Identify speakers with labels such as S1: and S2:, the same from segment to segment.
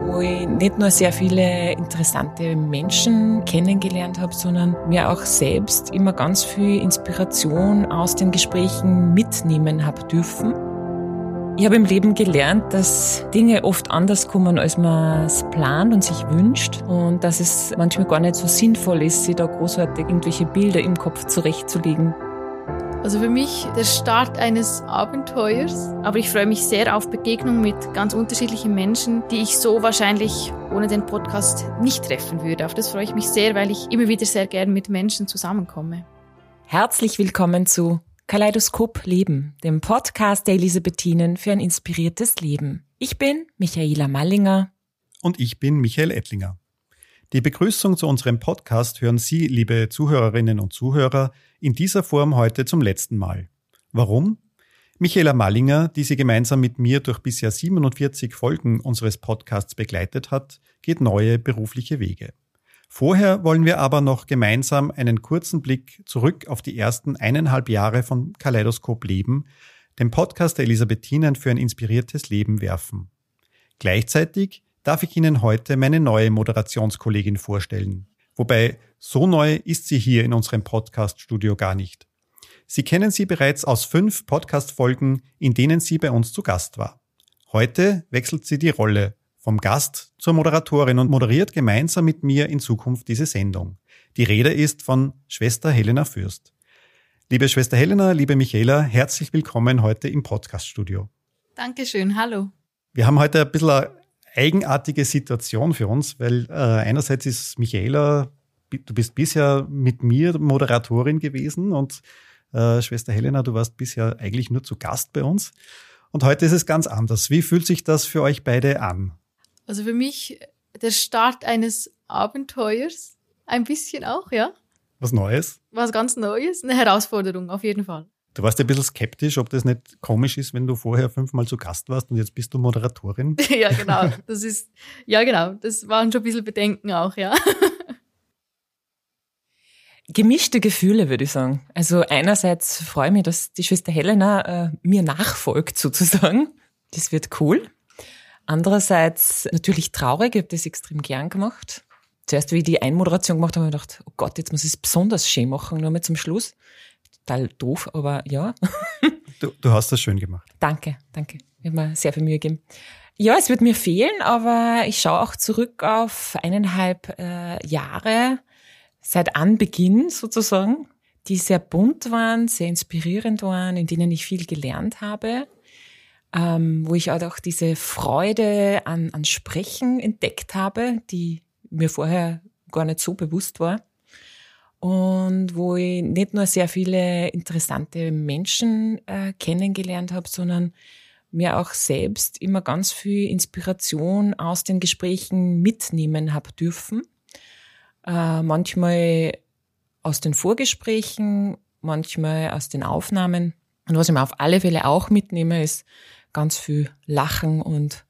S1: wo ich nicht nur sehr viele interessante Menschen kennengelernt habe, sondern mir auch selbst immer ganz viel Inspiration aus den Gesprächen mitnehmen habe dürfen. Ich habe im Leben gelernt, dass Dinge oft anders kommen, als man es plant und sich wünscht und dass es manchmal gar nicht so sinnvoll ist, sich da großartig irgendwelche Bilder im Kopf zurechtzulegen.
S2: Also für mich der Start eines Abenteuers, aber ich freue mich sehr auf Begegnungen mit ganz unterschiedlichen Menschen, die ich so wahrscheinlich ohne den Podcast nicht treffen würde. Auf das freue ich mich sehr, weil ich immer wieder sehr gern mit Menschen zusammenkomme.
S1: Herzlich willkommen zu Kaleidoskop Leben, dem Podcast der Elisabethinen für ein inspiriertes Leben. Ich bin Michaela Mallinger.
S3: Und ich bin Michael Ettlinger. Die Begrüßung zu unserem Podcast hören Sie, liebe Zuhörerinnen und Zuhörer, in dieser Form heute zum letzten Mal. Warum? Michaela Mallinger, die Sie gemeinsam mit mir durch bisher 47 Folgen unseres Podcasts begleitet hat, geht neue berufliche Wege. Vorher wollen wir aber noch gemeinsam einen kurzen Blick zurück auf die ersten eineinhalb Jahre von Kaleidoskop Leben, dem Podcast der Elisabethinen für ein inspiriertes Leben werfen. Gleichzeitig darf ich Ihnen heute meine neue Moderationskollegin vorstellen. Wobei so neu ist sie hier in unserem Podcast-Studio gar nicht. Sie kennen sie bereits aus fünf Podcast-Folgen, in denen sie bei uns zu Gast war. Heute wechselt sie die Rolle vom Gast zur Moderatorin und moderiert gemeinsam mit mir in Zukunft diese Sendung. Die Rede ist von Schwester Helena Fürst. Liebe Schwester Helena, liebe Michaela, herzlich willkommen heute im Podcaststudio.
S2: Dankeschön, hallo.
S3: Wir haben heute ein bisschen eine eigenartige Situation für uns, weil äh, einerseits ist Michaela, du bist bisher mit mir Moderatorin gewesen und äh, Schwester Helena, du warst bisher eigentlich nur zu Gast bei uns. Und heute ist es ganz anders. Wie fühlt sich das für euch beide an?
S2: Also für mich der Start eines Abenteuers, ein bisschen auch, ja.
S3: Was Neues?
S2: Was ganz Neues, eine Herausforderung auf jeden Fall.
S3: Du warst ja ein bisschen skeptisch, ob das nicht komisch ist, wenn du vorher fünfmal zu Gast warst und jetzt bist du Moderatorin.
S2: ja, genau. Das ist, ja, genau. Das waren schon ein bisschen Bedenken auch, ja.
S1: Gemischte Gefühle, würde ich sagen. Also einerseits freue ich mich, dass die Schwester Helena äh, mir nachfolgt sozusagen. Das wird cool. Andererseits natürlich traurig, ich habe das extrem gern gemacht. Zuerst, wie ich die Einmoderation gemacht habe, habe ich gedacht, oh Gott, jetzt muss ich es besonders schön machen, nur mal zum Schluss. Total doof, aber ja.
S3: Du, du hast das schön gemacht.
S1: Danke, danke. Ich habe mir sehr viel Mühe gegeben. Ja, es wird mir fehlen, aber ich schaue auch zurück auf eineinhalb äh, Jahre seit Anbeginn sozusagen, die sehr bunt waren, sehr inspirierend waren, in denen ich viel gelernt habe ähm, wo ich auch diese Freude an, an Sprechen entdeckt habe, die mir vorher gar nicht so bewusst war. Und wo ich nicht nur sehr viele interessante Menschen äh, kennengelernt habe, sondern mir auch selbst immer ganz viel Inspiration aus den Gesprächen mitnehmen habe dürfen. Äh, manchmal aus den Vorgesprächen, manchmal aus den Aufnahmen. Und was ich mir auf alle Fälle auch mitnehme, ist ganz viel Lachen und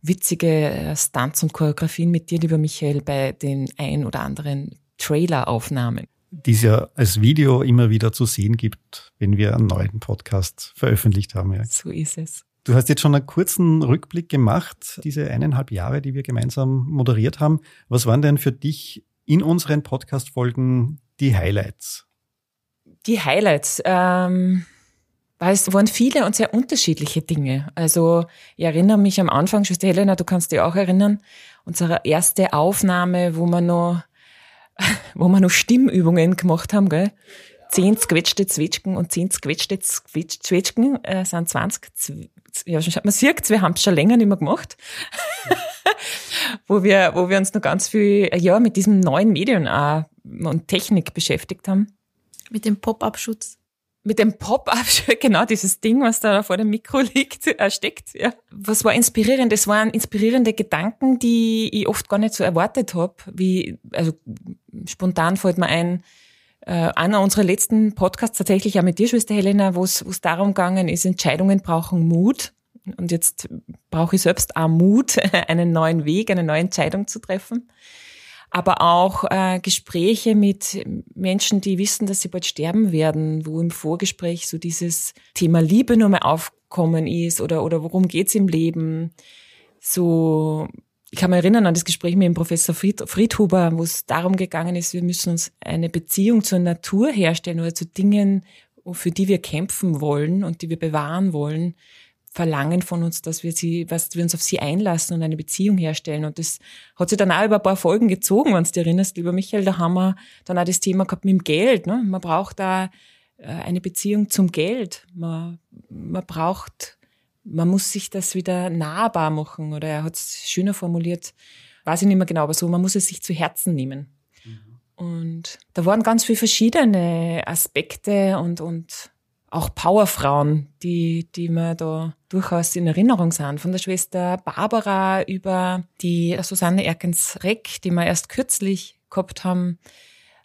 S1: witzige äh, Stunts und Choreografien mit dir, lieber Michael, bei den ein oder anderen Trailer-Aufnahmen.
S3: Die es ja als Video immer wieder zu sehen gibt, wenn wir einen neuen Podcast veröffentlicht haben. Ja.
S1: So ist es.
S3: Du hast jetzt schon einen kurzen Rückblick gemacht, diese eineinhalb Jahre, die wir gemeinsam moderiert haben. Was waren denn für dich in unseren Podcast-Folgen die Highlights?
S1: Die Highlights. Ähm weil es waren viele und sehr unterschiedliche Dinge. Also ich erinnere mich am Anfang, Schwester Helena, du kannst dich auch erinnern, unsere erste Aufnahme, wo wir noch, wo wir noch Stimmübungen gemacht haben, gell? Zehn squetschte Zwetschgen und zehn squetschte Zwetschgen äh, sind 20. Ja, man sieht, wir haben es schon länger nicht mehr gemacht. wo wir, wo wir uns noch ganz viel, ja, mit diesem neuen Medium auch und Technik beschäftigt haben.
S2: Mit dem Pop-up-Schutz
S1: mit dem Pop-up, genau dieses Ding, was da vor dem Mikro liegt, äh, steckt. Ja. Was war inspirierend? Es waren inspirierende Gedanken, die ich oft gar nicht so erwartet habe. Wie, also spontan fällt mir ein, äh, einer unserer letzten Podcasts tatsächlich auch mit dir, Schwester Helena, wo es darum gegangen ist, Entscheidungen brauchen Mut. Und jetzt brauche ich selbst auch Mut, einen neuen Weg, eine neue Entscheidung zu treffen aber auch äh, Gespräche mit Menschen, die wissen, dass sie bald sterben werden, wo im Vorgespräch so dieses Thema Liebe nur mal aufkommen ist oder, oder worum geht's im Leben. So ich kann mich erinnern an das Gespräch mit dem Professor Fried, Friedhuber, wo es darum gegangen ist, wir müssen uns eine Beziehung zur Natur herstellen oder zu Dingen, für die wir kämpfen wollen und die wir bewahren wollen, verlangen von uns, dass wir sie, was wir uns auf sie einlassen und eine Beziehung herstellen. Und das hat sich dann auch über ein paar Folgen gezogen, wenn du dich erinnerst, lieber Michael, da haben wir dann auch das Thema gehabt mit dem Geld. Ne? Man braucht da äh, eine Beziehung zum Geld. Man, man braucht, man muss sich das wieder nahbar machen. Oder er hat es schöner formuliert, weiß ich nicht mehr genau, aber so, man muss es sich zu Herzen nehmen. Mhm. Und da waren ganz viele verschiedene Aspekte und, und auch Powerfrauen, die, die mir da durchaus in Erinnerung sind. Von der Schwester Barbara über die Susanne Erkens-Reck, die wir erst kürzlich gehabt haben,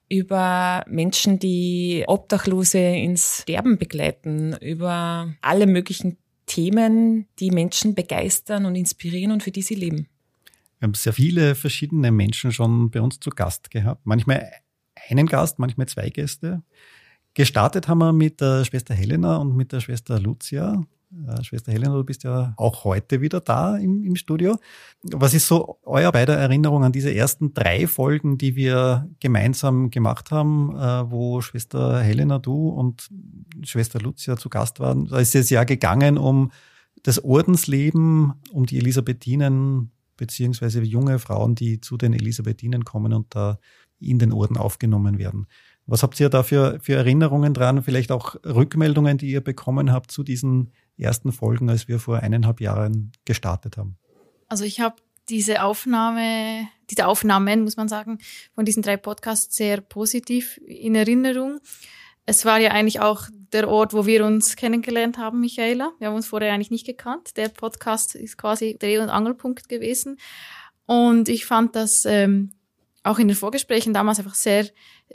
S1: über Menschen, die Obdachlose ins Sterben begleiten, über alle möglichen Themen, die Menschen begeistern und inspirieren und für die sie leben.
S3: Wir haben sehr viele verschiedene Menschen schon bei uns zu Gast gehabt. Manchmal einen Gast, manchmal zwei Gäste. Gestartet haben wir mit der Schwester Helena und mit der Schwester Lucia. Äh, Schwester Helena, du bist ja auch heute wieder da im, im Studio. Was ist so euer beider Erinnerung an diese ersten drei Folgen, die wir gemeinsam gemacht haben, äh, wo Schwester Helena, du und Schwester Lucia zu Gast waren? Da ist es ja gegangen um das Ordensleben, um die Elisabethinen, beziehungsweise junge Frauen, die zu den Elisabethinen kommen und da in den Orden aufgenommen werden. Was habt ihr da für, für Erinnerungen dran? Vielleicht auch Rückmeldungen, die ihr bekommen habt zu diesen ersten Folgen, als wir vor eineinhalb Jahren gestartet haben?
S2: Also ich habe diese Aufnahme, diese Aufnahmen, muss man sagen, von diesen drei Podcasts sehr positiv in Erinnerung. Es war ja eigentlich auch der Ort, wo wir uns kennengelernt haben, Michaela. Wir haben uns vorher eigentlich nicht gekannt. Der Podcast ist quasi Dreh- und Angelpunkt gewesen. Und ich fand das ähm, auch in den Vorgesprächen damals einfach sehr,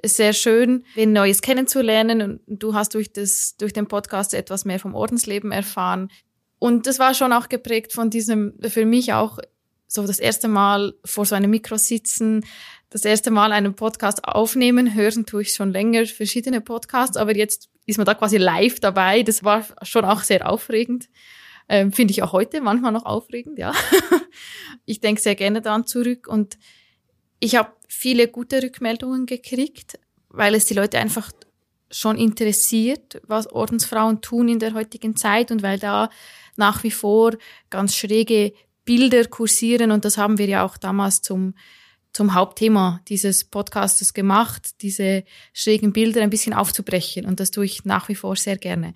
S2: sehr schön, wen Neues kennenzulernen. Und du hast durch das, durch den Podcast etwas mehr vom Ordensleben erfahren. Und das war schon auch geprägt von diesem, für mich auch so das erste Mal vor so einem Mikro sitzen, das erste Mal einen Podcast aufnehmen, hören tue ich schon länger verschiedene Podcasts, aber jetzt ist man da quasi live dabei. Das war schon auch sehr aufregend. Ähm, Finde ich auch heute manchmal noch aufregend, ja. ich denke sehr gerne daran zurück und ich habe viele gute Rückmeldungen gekriegt, weil es die Leute einfach schon interessiert, was Ordensfrauen tun in der heutigen Zeit und weil da nach wie vor ganz schräge Bilder kursieren und das haben wir ja auch damals zum zum Hauptthema dieses Podcastes gemacht, diese schrägen Bilder ein bisschen aufzubrechen und das tue ich nach wie vor sehr gerne.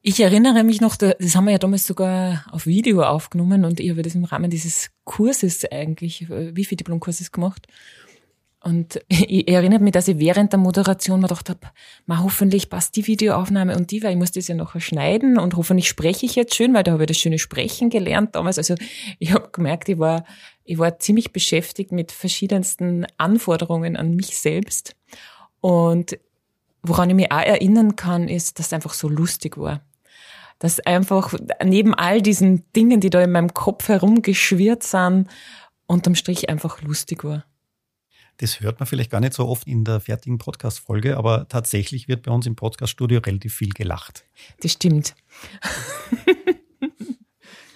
S1: Ich erinnere mich noch, das haben wir ja damals sogar auf Video aufgenommen und ich habe das im Rahmen dieses Kurses eigentlich, wie viel Diplomkurses gemacht. Und ich erinnere mich, dass ich während der Moderation mir gedacht habe, ma, hoffentlich passt die Videoaufnahme und die, weil ich muss das ja noch schneiden und hoffentlich spreche ich jetzt schön, weil da habe ich das schöne Sprechen gelernt damals. Also ich habe gemerkt, ich war, ich war ziemlich beschäftigt mit verschiedensten Anforderungen an mich selbst. Und woran ich mich auch erinnern kann, ist, dass es einfach so lustig war dass einfach neben all diesen Dingen, die da in meinem Kopf herumgeschwirrt sind, unterm Strich einfach lustig war.
S3: Das hört man vielleicht gar nicht so oft in der fertigen Podcast-Folge, aber tatsächlich wird bei uns im Podcast-Studio relativ viel gelacht.
S1: Das stimmt.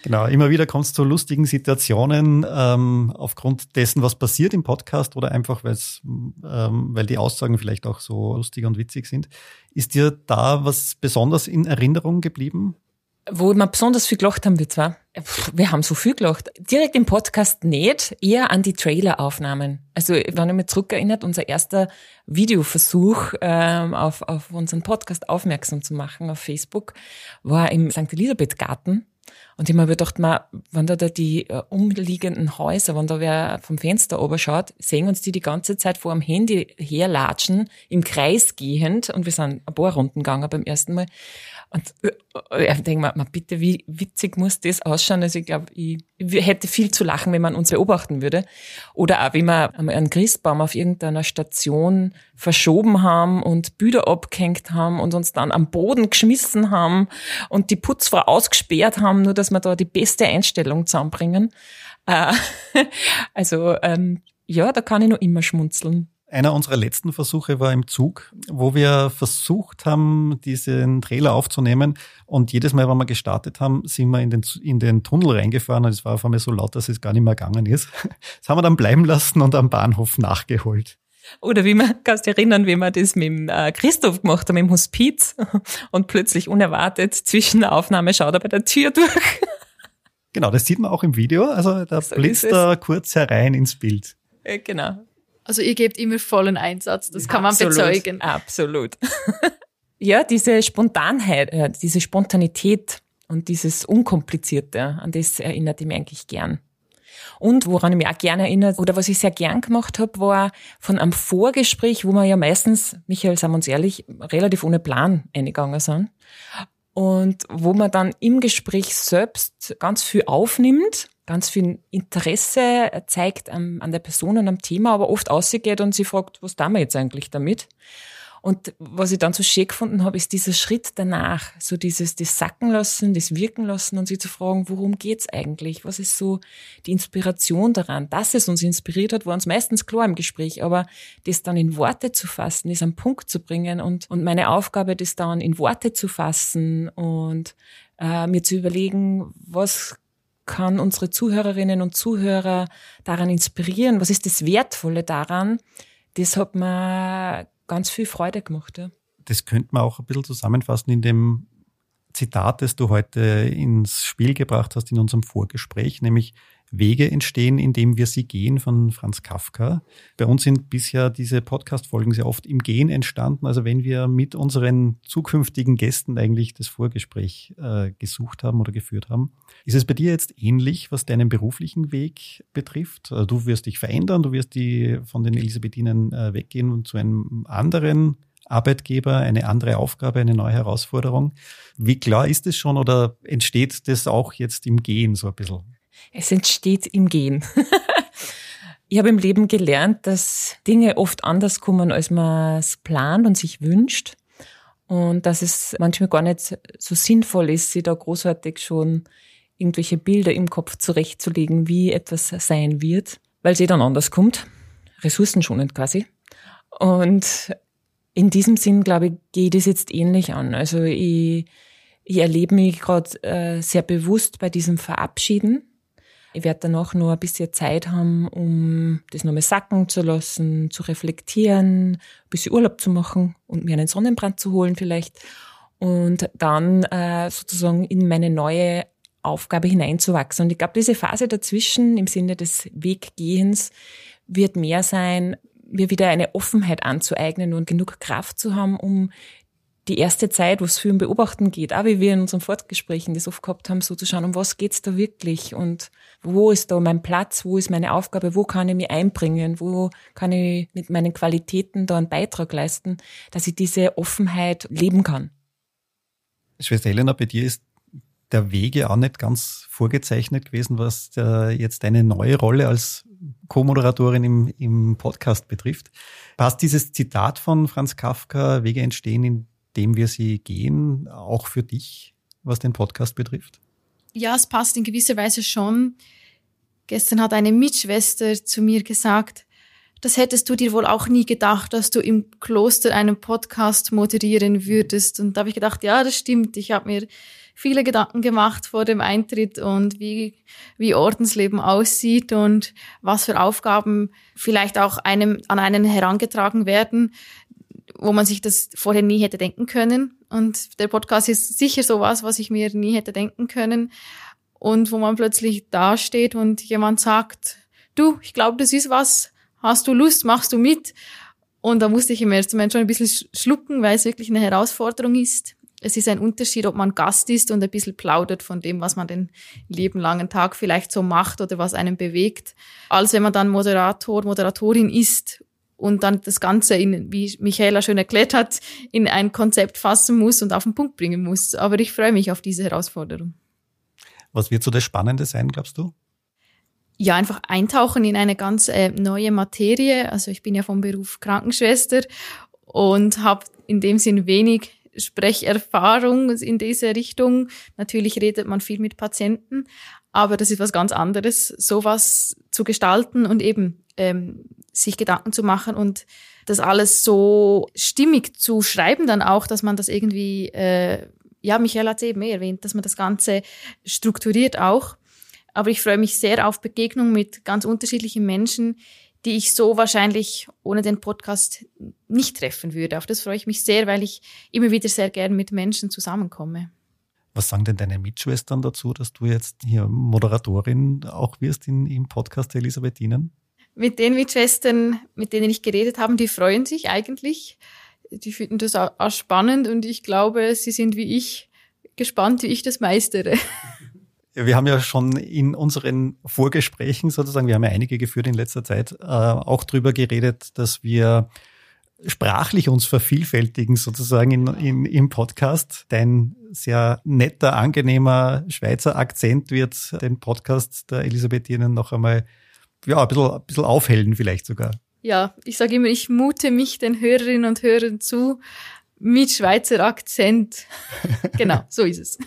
S3: Genau, immer wieder kommt es zu lustigen Situationen ähm, aufgrund dessen, was passiert im Podcast oder einfach, ähm, weil die Aussagen vielleicht auch so lustig und witzig sind. Ist dir da was besonders in Erinnerung geblieben?
S1: Wo wir besonders viel gelacht haben, wir zwar. Wir haben so viel gelacht. Direkt im Podcast nicht, eher an die Traileraufnahmen. Also, wenn ich mich zurückerinnert, unser erster Videoversuch ähm, auf, auf unseren Podcast aufmerksam zu machen auf Facebook war im St. Elisabeth Garten und ich habe mir gedacht, man, wenn da, da die äh, umliegenden Häuser, wenn da wer vom Fenster oben schaut, sehen uns die die ganze Zeit vor dem Handy herlatschen, im Kreis gehend. Und wir sind ein paar Runden gegangen beim ersten Mal. Und äh, ich denke mir, bitte, wie witzig muss das ausschauen? Also ich glaube, ich, hätte viel zu lachen, wenn man uns beobachten würde. Oder auch, wenn wir einen Christbaum auf irgendeiner Station verschoben haben und Büder abgehängt haben und uns dann am Boden geschmissen haben und die Putzfrau ausgesperrt haben, nur dass wir da die beste Einstellung zusammenbringen. Äh, also ähm, ja, da kann ich nur immer schmunzeln
S3: Einer unserer letzten Versuche war im Zug, wo wir versucht haben, diesen Trailer aufzunehmen. Und jedes Mal, wenn wir gestartet haben, sind wir in den, in den Tunnel reingefahren und es war auf einmal so laut, dass es gar nicht mehr gegangen ist. Das haben wir dann bleiben lassen und am Bahnhof nachgeholt.
S1: Oder wie man, kannst du erinnern, wie wir das mit dem äh, Christoph gemacht haben im Hospiz und plötzlich unerwartet zwischen der Aufnahme schaut er bei der Tür durch.
S3: Genau, das sieht man auch im Video. Also da so blitzt er kurz herein ins Bild.
S1: Äh, genau.
S2: Also ihr gebt immer vollen Einsatz, das kann man
S1: absolut,
S2: bezeugen.
S1: Absolut. ja, diese Spontanheit, äh, diese Spontanität und dieses Unkomplizierte, an das erinnert ich mich eigentlich gern. Und woran ich mich auch gerne erinnert, oder was ich sehr gern gemacht habe, war von einem Vorgespräch, wo wir ja meistens, Michael, sagen wir uns ehrlich, relativ ohne Plan eingegangen sind. Und wo man dann im Gespräch selbst ganz viel aufnimmt ganz viel Interesse zeigt an, der Person und am Thema, aber oft ausgeht und sie fragt, was tun wir jetzt eigentlich damit? Und was ich dann so schön gefunden habe, ist dieser Schritt danach, so dieses das Sacken lassen, das Wirken lassen und sie zu fragen, worum geht's eigentlich? Was ist so die Inspiration daran? Dass es uns inspiriert hat, war uns meistens klar im Gespräch, aber das dann in Worte zu fassen, das am Punkt zu bringen und, und meine Aufgabe, das dann in Worte zu fassen und äh, mir zu überlegen, was kann unsere Zuhörerinnen und Zuhörer daran inspirieren? Was ist das Wertvolle daran? Das hat mir ganz viel Freude gemacht. Ja.
S3: Das könnte man auch ein bisschen zusammenfassen in dem Zitat, das du heute ins Spiel gebracht hast in unserem Vorgespräch, nämlich Wege entstehen, indem wir sie gehen von Franz Kafka. Bei uns sind bisher diese Podcast-Folgen sehr oft im Gehen entstanden. Also wenn wir mit unseren zukünftigen Gästen eigentlich das Vorgespräch äh, gesucht haben oder geführt haben. Ist es bei dir jetzt ähnlich, was deinen beruflichen Weg betrifft? Also du wirst dich verändern, du wirst die von den Elisabethinen äh, weggehen und zu einem anderen Arbeitgeber, eine andere Aufgabe, eine neue Herausforderung. Wie klar ist es schon oder entsteht das auch jetzt im Gehen so ein bisschen?
S1: Es entsteht im Gehen. ich habe im Leben gelernt, dass Dinge oft anders kommen, als man es plant und sich wünscht. Und dass es manchmal gar nicht so sinnvoll ist, sich da großartig schon irgendwelche Bilder im Kopf zurechtzulegen, wie etwas sein wird, weil es eh dann anders kommt. Ressourcenschonend quasi. Und in diesem Sinn, glaube ich, geht es jetzt ähnlich an. Also ich, ich erlebe mich gerade äh, sehr bewusst bei diesem Verabschieden ich werde danach nur ein bisschen Zeit haben, um das nochmal sacken zu lassen, zu reflektieren, ein bisschen Urlaub zu machen und mir einen Sonnenbrand zu holen vielleicht. Und dann äh, sozusagen in meine neue Aufgabe hineinzuwachsen. Und ich glaube, diese Phase dazwischen im Sinne des Weggehens wird mehr sein, mir wieder eine Offenheit anzueignen und genug Kraft zu haben, um die erste Zeit, wo es viel um Beobachten geht, auch wie wir in unseren Fortgesprächen das oft gehabt haben, so zu schauen, um was geht's da wirklich und wo ist da mein Platz, wo ist meine Aufgabe, wo kann ich mich einbringen, wo kann ich mit meinen Qualitäten da einen Beitrag leisten, dass ich diese Offenheit leben kann.
S3: Schwester Helena, bei dir ist der Weg ja auch nicht ganz vorgezeichnet gewesen, was der, jetzt deine neue Rolle als Co-Moderatorin im, im Podcast betrifft. Passt dieses Zitat von Franz Kafka, Wege entstehen in dem wir sie gehen, auch für dich, was den Podcast betrifft?
S2: Ja, es passt in gewisser Weise schon. Gestern hat eine Mitschwester zu mir gesagt, das hättest du dir wohl auch nie gedacht, dass du im Kloster einen Podcast moderieren würdest. Und da habe ich gedacht, ja, das stimmt. Ich habe mir viele Gedanken gemacht vor dem Eintritt und wie, wie Ordensleben aussieht und was für Aufgaben vielleicht auch einem, an einen herangetragen werden wo man sich das vorher nie hätte denken können. Und der Podcast ist sicher sowas, was ich mir nie hätte denken können. Und wo man plötzlich dasteht und jemand sagt, du, ich glaube, das ist was, hast du Lust, machst du mit? Und da musste ich im ersten Moment schon ein bisschen schlucken, weil es wirklich eine Herausforderung ist. Es ist ein Unterschied, ob man Gast ist und ein bisschen plaudert von dem, was man den lieben langen Tag vielleicht so macht oder was einen bewegt, als wenn man dann Moderator, Moderatorin ist und dann das Ganze in, wie Michaela schön erklärt hat, in ein Konzept fassen muss und auf den Punkt bringen muss. Aber ich freue mich auf diese Herausforderung.
S3: Was wird so das Spannende sein, glaubst du?
S2: Ja, einfach eintauchen in eine ganz äh, neue Materie. Also ich bin ja vom Beruf Krankenschwester und habe in dem Sinn wenig Sprecherfahrung in diese Richtung. Natürlich redet man viel mit Patienten, aber das ist was ganz anderes, sowas zu gestalten und eben ähm, sich Gedanken zu machen und das alles so stimmig zu schreiben dann auch, dass man das irgendwie, äh, ja, Michael hat es eben erwähnt, dass man das Ganze strukturiert auch. Aber ich freue mich sehr auf Begegnung mit ganz unterschiedlichen Menschen, die ich so wahrscheinlich ohne den Podcast nicht treffen würde. Auf das freue ich mich sehr, weil ich immer wieder sehr gern mit Menschen zusammenkomme.
S3: Was sagen denn deine Mitschwestern dazu, dass du jetzt hier Moderatorin auch wirst in, im Podcast der Elisabethinen?
S2: Mit den Mitschwestern, mit denen ich geredet habe, die freuen sich eigentlich. Die finden das auch spannend und ich glaube, sie sind wie ich gespannt, wie ich das meistere.
S3: Wir haben ja schon in unseren Vorgesprächen sozusagen, wir haben ja einige geführt in letzter Zeit, äh, auch drüber geredet, dass wir sprachlich uns vervielfältigen sozusagen in, in, im Podcast. Dein sehr netter, angenehmer Schweizer Akzent wird den Podcast der Elisabethinen noch einmal ja, ein bisschen, ein bisschen aufhellen vielleicht sogar.
S2: Ja, ich sage immer, ich mute mich den Hörerinnen und Hörern zu mit Schweizer Akzent. genau, so ist es.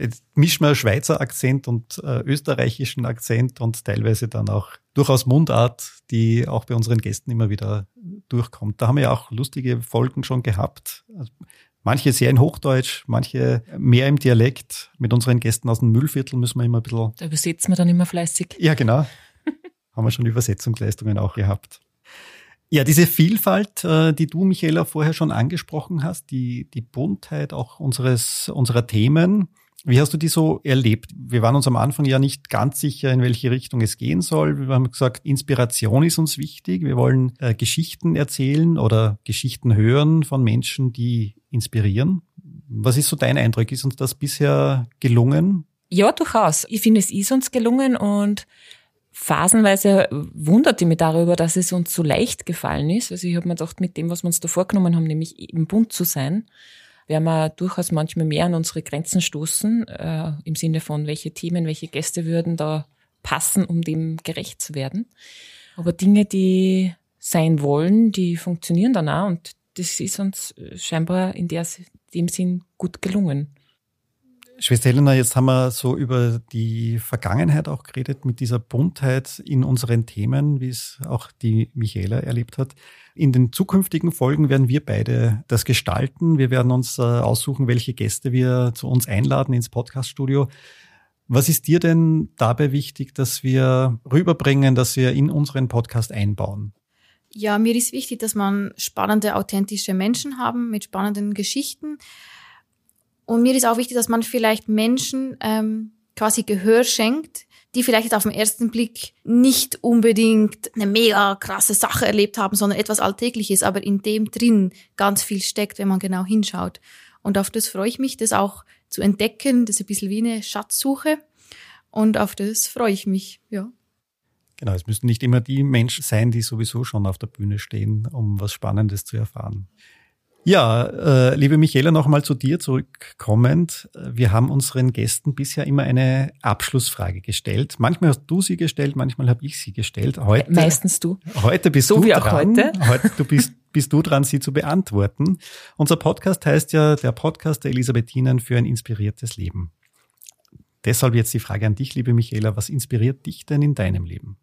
S3: Jetzt mischen wir Schweizer Akzent und äh, österreichischen Akzent und teilweise dann auch durchaus Mundart, die auch bei unseren Gästen immer wieder durchkommt. Da haben wir ja auch lustige Folgen schon gehabt. Also manche sehr in Hochdeutsch, manche mehr im Dialekt. Mit unseren Gästen aus dem Müllviertel müssen wir immer ein bisschen.
S1: Da übersetzen wir dann immer fleißig.
S3: Ja, genau. haben wir schon Übersetzungsleistungen auch gehabt. Ja, diese Vielfalt, äh, die du, Michaela, vorher schon angesprochen hast, die, die Buntheit auch unseres, unserer Themen, wie hast du die so erlebt? Wir waren uns am Anfang ja nicht ganz sicher, in welche Richtung es gehen soll. Wir haben gesagt, Inspiration ist uns wichtig. Wir wollen äh, Geschichten erzählen oder Geschichten hören von Menschen, die inspirieren. Was ist so dein Eindruck? Ist uns das bisher gelungen?
S1: Ja, durchaus. Ich finde, es ist uns gelungen und phasenweise wunderte mich darüber, dass es uns so leicht gefallen ist. Also ich habe mir gedacht, mit dem, was wir uns da vorgenommen haben, nämlich im Bund zu sein, werden wir durchaus manchmal mehr an unsere Grenzen stoßen, äh, im Sinne von, welche Themen, welche Gäste würden da passen, um dem gerecht zu werden. Aber Dinge, die sein wollen, die funktionieren dann auch und das ist uns scheinbar in der, dem Sinn gut gelungen.
S3: Schwester Helena, jetzt haben wir so über die Vergangenheit auch geredet, mit dieser Buntheit in unseren Themen, wie es auch die Michaela erlebt hat. In den zukünftigen Folgen werden wir beide das gestalten. Wir werden uns äh, aussuchen, welche Gäste wir zu uns einladen ins Podcaststudio. Was ist dir denn dabei wichtig, dass wir rüberbringen, dass wir in unseren Podcast einbauen?
S2: Ja, mir ist wichtig, dass man spannende, authentische Menschen haben mit spannenden Geschichten und mir ist auch wichtig, dass man vielleicht Menschen ähm, quasi Gehör schenkt, die vielleicht auf den ersten Blick nicht unbedingt eine mega krasse Sache erlebt haben, sondern etwas Alltägliches, aber in dem drin ganz viel steckt, wenn man genau hinschaut. Und auf das freue ich mich, das auch zu entdecken. Das ist ein bisschen wie eine Schatzsuche. Und auf das freue ich mich, ja.
S3: Genau, es müssen nicht immer die Menschen sein, die sowieso schon auf der Bühne stehen, um was Spannendes zu erfahren. Ja, äh, liebe Michaela, nochmal zu dir zurückkommend. Wir haben unseren Gästen bisher immer eine Abschlussfrage gestellt. Manchmal hast du sie gestellt, manchmal habe ich sie gestellt.
S1: Heute, Meistens du.
S3: Heute bist
S1: so
S3: du
S1: wie
S3: dran.
S1: Auch heute.
S3: heute du bist, bist du dran, sie zu beantworten. Unser Podcast heißt ja der Podcast der Elisabethinen für ein inspiriertes Leben. Deshalb jetzt die Frage an dich, liebe Michaela. Was inspiriert dich denn in deinem Leben?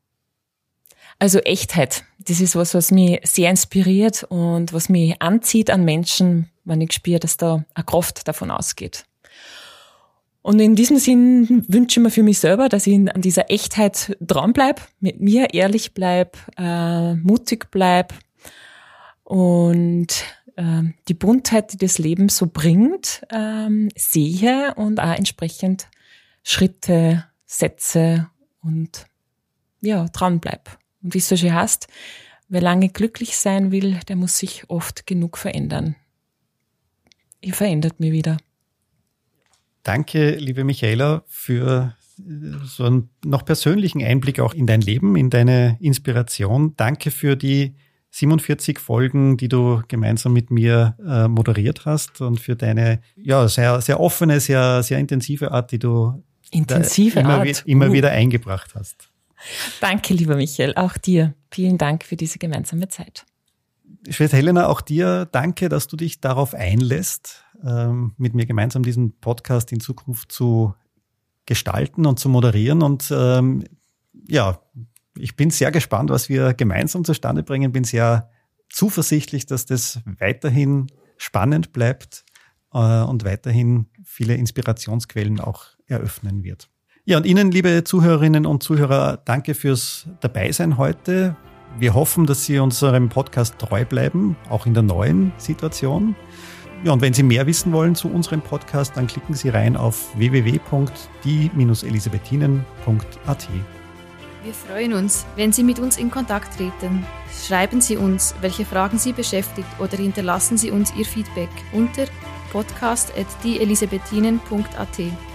S1: Also Echtheit, das ist was, was mich sehr inspiriert und was mich anzieht an Menschen, wenn ich spüre, dass da eine Kraft davon ausgeht. Und in diesem Sinn wünsche ich mir für mich selber, dass ich an dieser Echtheit dran bleib, mit mir ehrlich bleib, äh, mutig bleib und äh, die Buntheit, die das Leben so bringt, äh, sehe und auch entsprechend Schritte setze und ja, dran bleib. Und wie es so schön heißt, wer lange glücklich sein will, der muss sich oft genug verändern. Ihr verändert mich wieder.
S3: Danke, liebe Michaela, für äh, so einen noch persönlichen Einblick auch in dein Leben, in deine Inspiration. Danke für die 47 Folgen, die du gemeinsam mit mir äh, moderiert hast und für deine ja sehr sehr offene, sehr sehr intensive Art, die du
S1: intensive
S3: immer,
S1: Art.
S3: immer uh. wieder eingebracht hast.
S1: Danke, lieber Michael, auch dir. Vielen Dank für diese gemeinsame Zeit.
S3: Schwester Helena, auch dir danke, dass du dich darauf einlässt, ähm, mit mir gemeinsam diesen Podcast in Zukunft zu gestalten und zu moderieren. Und ähm, ja, ich bin sehr gespannt, was wir gemeinsam zustande bringen. Bin sehr zuversichtlich, dass das weiterhin spannend bleibt äh, und weiterhin viele Inspirationsquellen auch eröffnen wird. Ja, und Ihnen, liebe Zuhörerinnen und Zuhörer, danke fürs Dabeisein heute. Wir hoffen, dass Sie unserem Podcast treu bleiben, auch in der neuen Situation. Ja, und wenn Sie mehr wissen wollen zu unserem Podcast, dann klicken Sie rein auf www.die-elisabethinen.at.
S2: Wir freuen uns, wenn Sie mit uns in Kontakt treten. Schreiben Sie uns, welche Fragen Sie beschäftigt oder hinterlassen Sie uns Ihr Feedback unter podcast.dieelisabethinen.at.